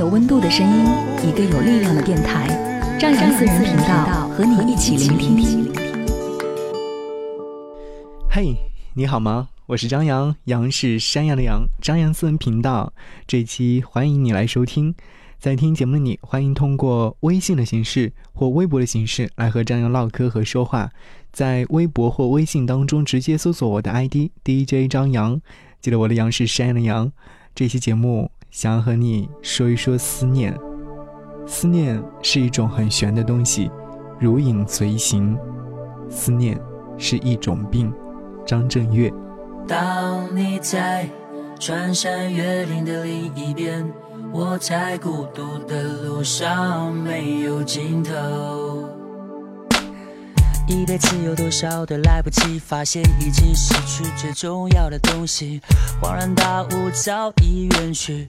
有温度的声音，一个有力量的电台，张扬私人频道和你一起聆听。嘿，你好吗？我是张扬，杨是山羊的羊，张扬私人频道。这一期欢迎你来收听，在听节目的你，欢迎通过微信的形式或微博的形式来和张扬唠嗑和说话。在微博或微信当中直接搜索我的 ID DJ 张扬，记得我的羊是山羊的羊。这期节目想要和你说一说思念，思念是一种很玄的东西，如影随形。思念是一种病。张震岳。当你在穿山越岭的另一边，我在孤独的路上没有尽头。一辈子有多少的来不及，发现已经失去最重要的东西，恍然大悟早已远去。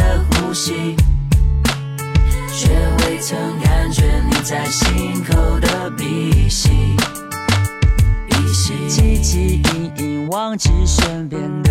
在心口的鼻息，鼻息。汲汲营营忘记身边的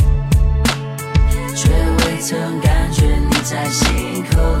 却未曾感觉你在心口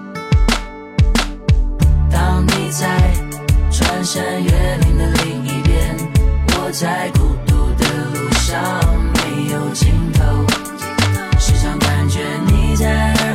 在穿山越岭的另一边，我在孤独的路上没有尽头。时常感觉你在耳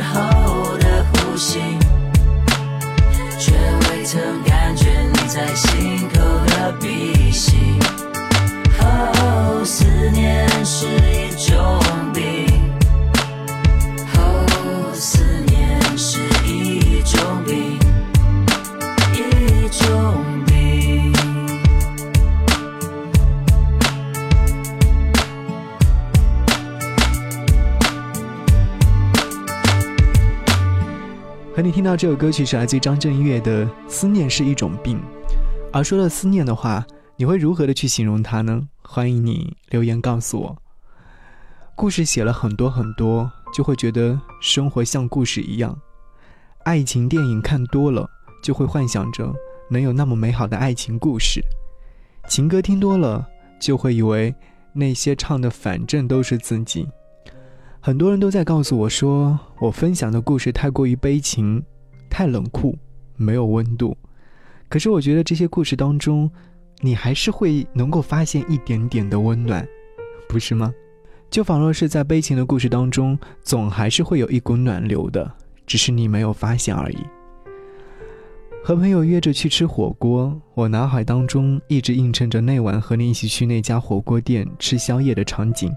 到这首歌曲是来自于张震岳的《思念是一种病》，而说到思念的话，你会如何的去形容它呢？欢迎你留言告诉我。故事写了很多很多，就会觉得生活像故事一样。爱情电影看多了，就会幻想着能有那么美好的爱情故事。情歌听多了，就会以为那些唱的反正都是自己。很多人都在告诉我说，我分享的故事太过于悲情，太冷酷，没有温度。可是我觉得这些故事当中，你还是会能够发现一点点的温暖，不是吗？就仿若是在悲情的故事当中，总还是会有一股暖流的，只是你没有发现而已。和朋友约着去吃火锅，我脑海当中一直映衬着那晚和你一起去那家火锅店吃宵夜的场景。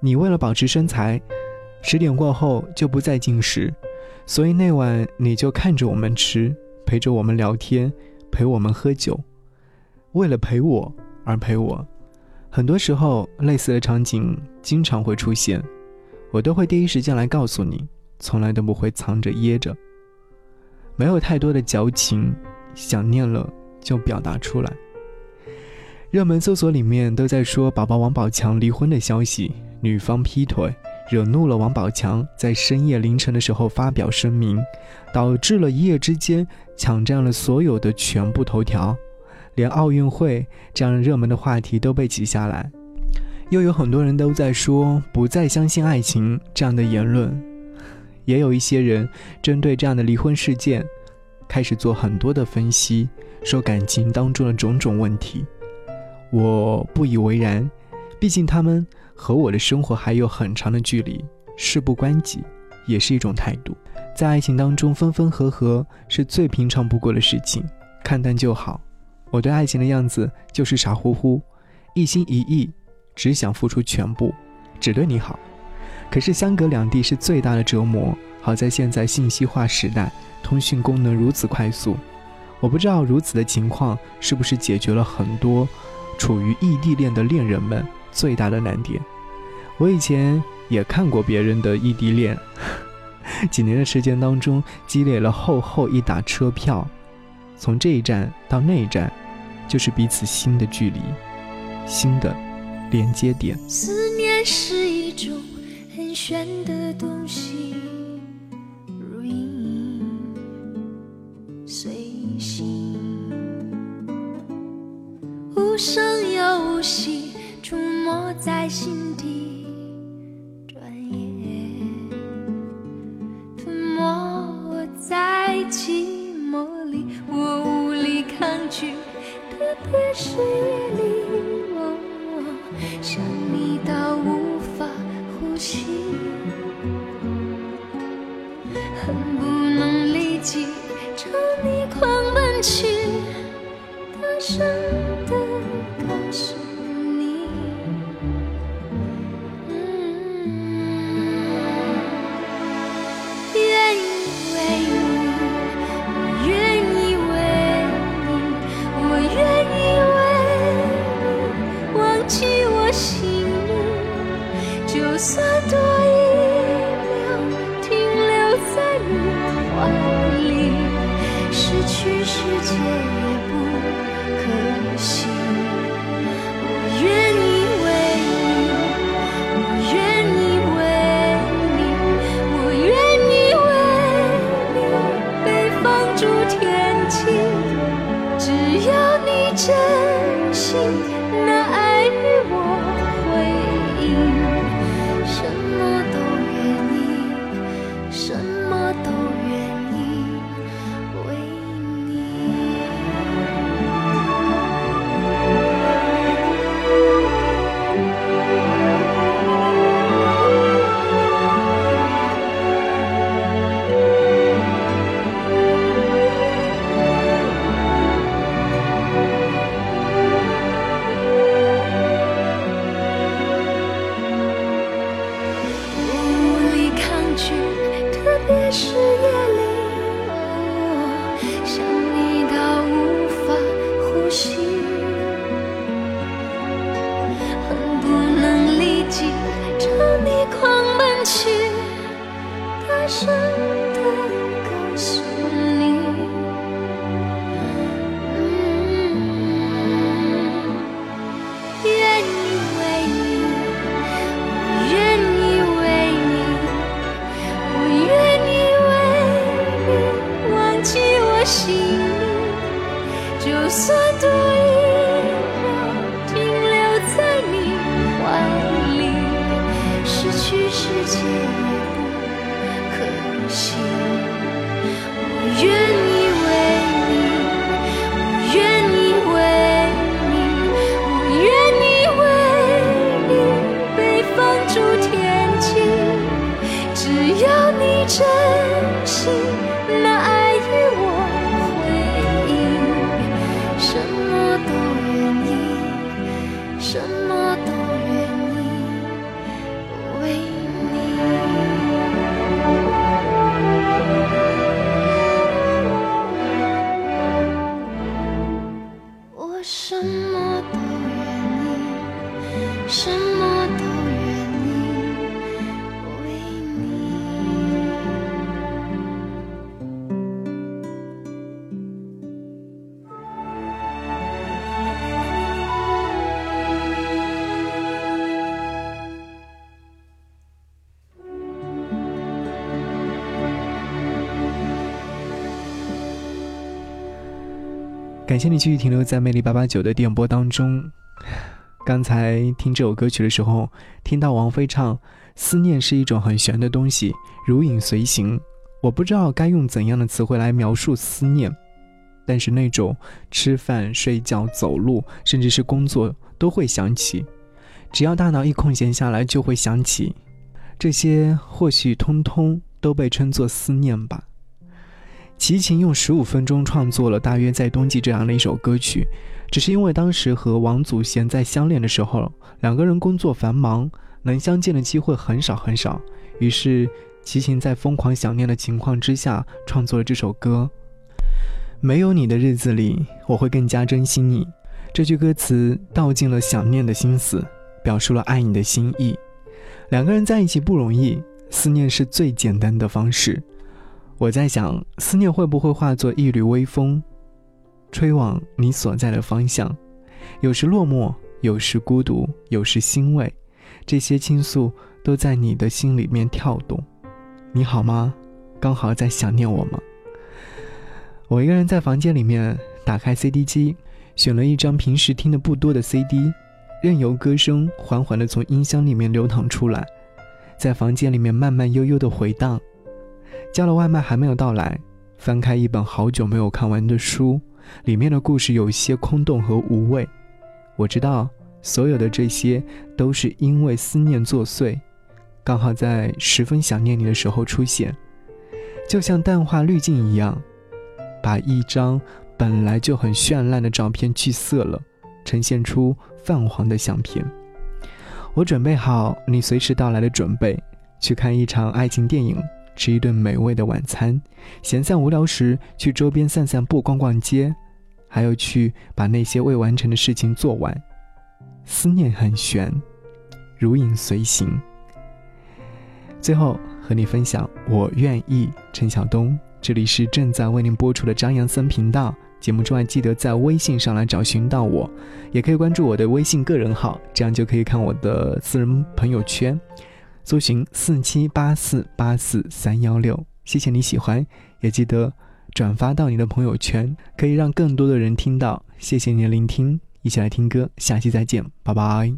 你为了保持身材，十点过后就不再进食，所以那晚你就看着我们吃，陪着我们聊天，陪我们喝酒，为了陪我而陪我。很多时候，类似的场景经常会出现，我都会第一时间来告诉你，从来都不会藏着掖着。没有太多的矫情，想念了就表达出来。热门搜索里面都在说宝宝王宝强离婚的消息，女方劈腿，惹怒了王宝强，在深夜凌晨的时候发表声明，导致了一夜之间抢占了所有的全部头条。连奥运会这样热门的话题都被挤下来，又有很多人都在说不再相信爱情这样的言论，也有一些人针对这样的离婚事件，开始做很多的分析，说感情当中的种种问题。我不以为然，毕竟他们和我的生活还有很长的距离，事不关己也是一种态度。在爱情当中分分合合是最平常不过的事情，看淡就好。我对爱情的样子就是傻乎乎，一心一意，只想付出全部，只对你好。可是相隔两地是最大的折磨。好在现在信息化时代，通讯功能如此快速，我不知道如此的情况是不是解决了很多处于异地恋的恋人们最大的难点。我以前也看过别人的异地恋，几年的时间当中积累了厚厚一沓车票，从这一站到那一站。就是彼此心的距离，新的连接点。思念是一种很玄的东西，如影随形，无声又无息，在心底，转眼吞没我在寂寞里，我无力抗拒。特别是夜里，那爱与我回应，什么心里，就算多感谢你继续停留在魅力八八九的电波当中。刚才听这首歌曲的时候，听到王菲唱“思念是一种很玄的东西，如影随形”，我不知道该用怎样的词汇来描述思念，但是那种吃饭、睡觉、走路，甚至是工作都会想起，只要大脑一空闲下来就会想起，这些或许通通都被称作思念吧。齐秦用十五分钟创作了大约在冬季这样的一首歌曲，只是因为当时和王祖贤在相恋的时候，两个人工作繁忙，能相见的机会很少很少。于是齐秦在疯狂想念的情况之下，创作了这首歌。没有你的日子里，我会更加珍惜你。这句歌词道尽了想念的心思，表述了爱你的心意。两个人在一起不容易，思念是最简单的方式。我在想，思念会不会化作一缕微风，吹往你所在的方向？有时落寞，有时孤独，有时欣慰，这些倾诉都在你的心里面跳动。你好吗？刚好在想念我吗？我一个人在房间里面打开 CD 机，选了一张平时听的不多的 CD，任由歌声缓缓地从音箱里面流淌出来，在房间里面慢慢悠悠地回荡。叫了外卖还没有到来，翻开一本好久没有看完的书，里面的故事有些空洞和无味。我知道，所有的这些都是因为思念作祟，刚好在十分想念你的时候出现，就像淡化滤镜一样，把一张本来就很绚烂的照片去色了，呈现出泛黄的相片。我准备好你随时到来的准备，去看一场爱情电影。吃一顿美味的晚餐，闲散无聊时去周边散散步、逛逛街，还要去把那些未完成的事情做完。思念很悬，如影随形。最后和你分享，我愿意。陈晓东，这里是正在为您播出的张扬森频道节目之外，记得在微信上来找寻到我，也可以关注我的微信个人号，这样就可以看我的私人朋友圈。搜寻四七八四八四三幺六，谢谢你喜欢，也记得转发到你的朋友圈，可以让更多的人听到。谢谢你的聆听，一起来听歌，下期再见，拜拜。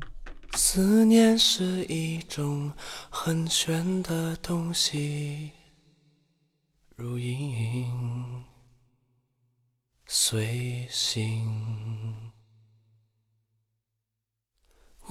思念是一种很玄的东西，如影随形。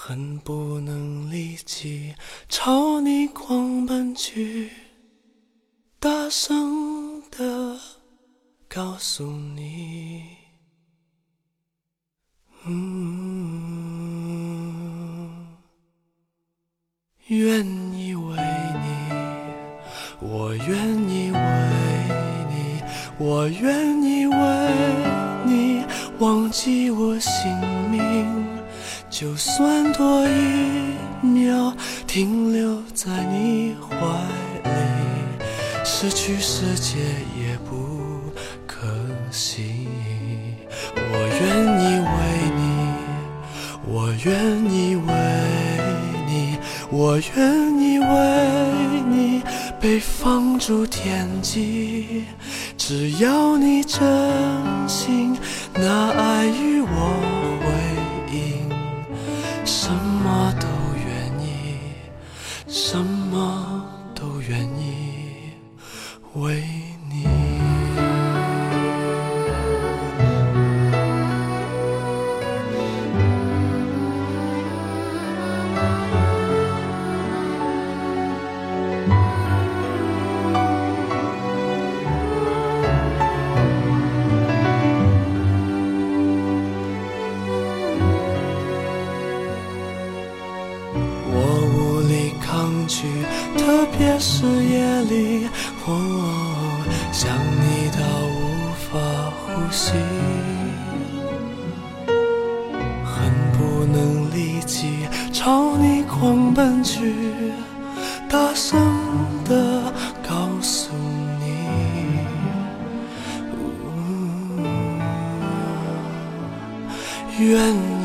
恨不能立即朝你狂奔去，大声的告诉你，嗯，愿意为你，我愿意为你，我愿意为你忘记我，就算多一秒停留在你怀里，失去世界也不可惜。我愿意为你，我愿意为你，我愿意为你被放逐天际。只要你真心拿爱与我朝你狂奔去，大声的告诉你。愿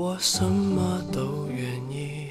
我什么都愿意，